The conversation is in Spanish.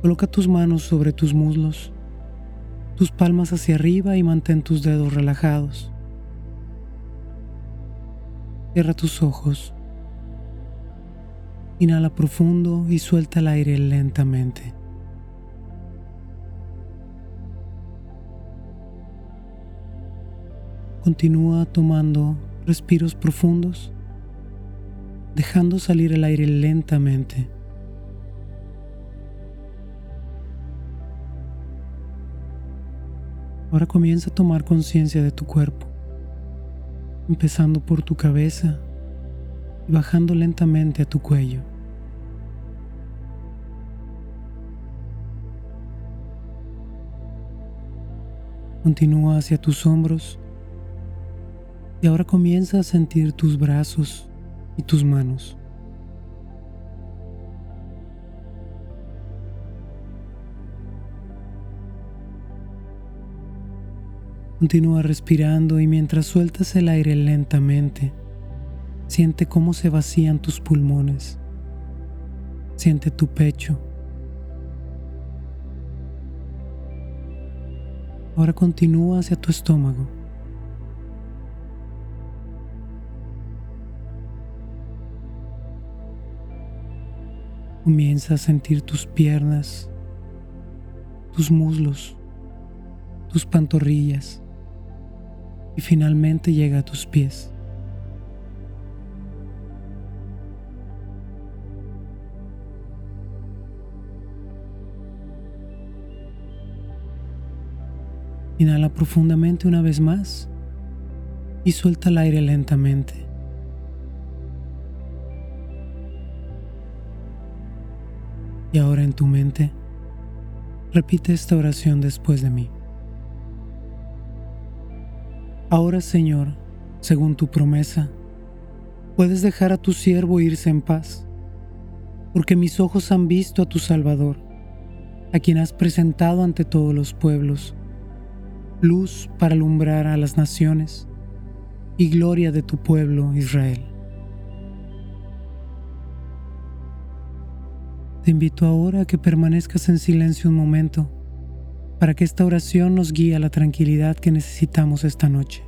Coloca tus manos sobre tus muslos, tus palmas hacia arriba y mantén tus dedos relajados. Cierra tus ojos. Inhala profundo y suelta el aire lentamente. Continúa tomando respiros profundos, dejando salir el aire lentamente. Ahora comienza a tomar conciencia de tu cuerpo, empezando por tu cabeza y bajando lentamente a tu cuello. Continúa hacia tus hombros y ahora comienza a sentir tus brazos y tus manos. Continúa respirando y mientras sueltas el aire lentamente, siente cómo se vacían tus pulmones. Siente tu pecho. Ahora continúa hacia tu estómago. Comienza a sentir tus piernas, tus muslos, tus pantorrillas y finalmente llega a tus pies. Inhala profundamente una vez más y suelta el aire lentamente. Y ahora en tu mente, repite esta oración después de mí. Ahora, Señor, según tu promesa, puedes dejar a tu siervo irse en paz, porque mis ojos han visto a tu Salvador, a quien has presentado ante todos los pueblos, luz para alumbrar a las naciones y gloria de tu pueblo Israel. Te invito ahora a que permanezcas en silencio un momento para que esta oración nos guíe a la tranquilidad que necesitamos esta noche.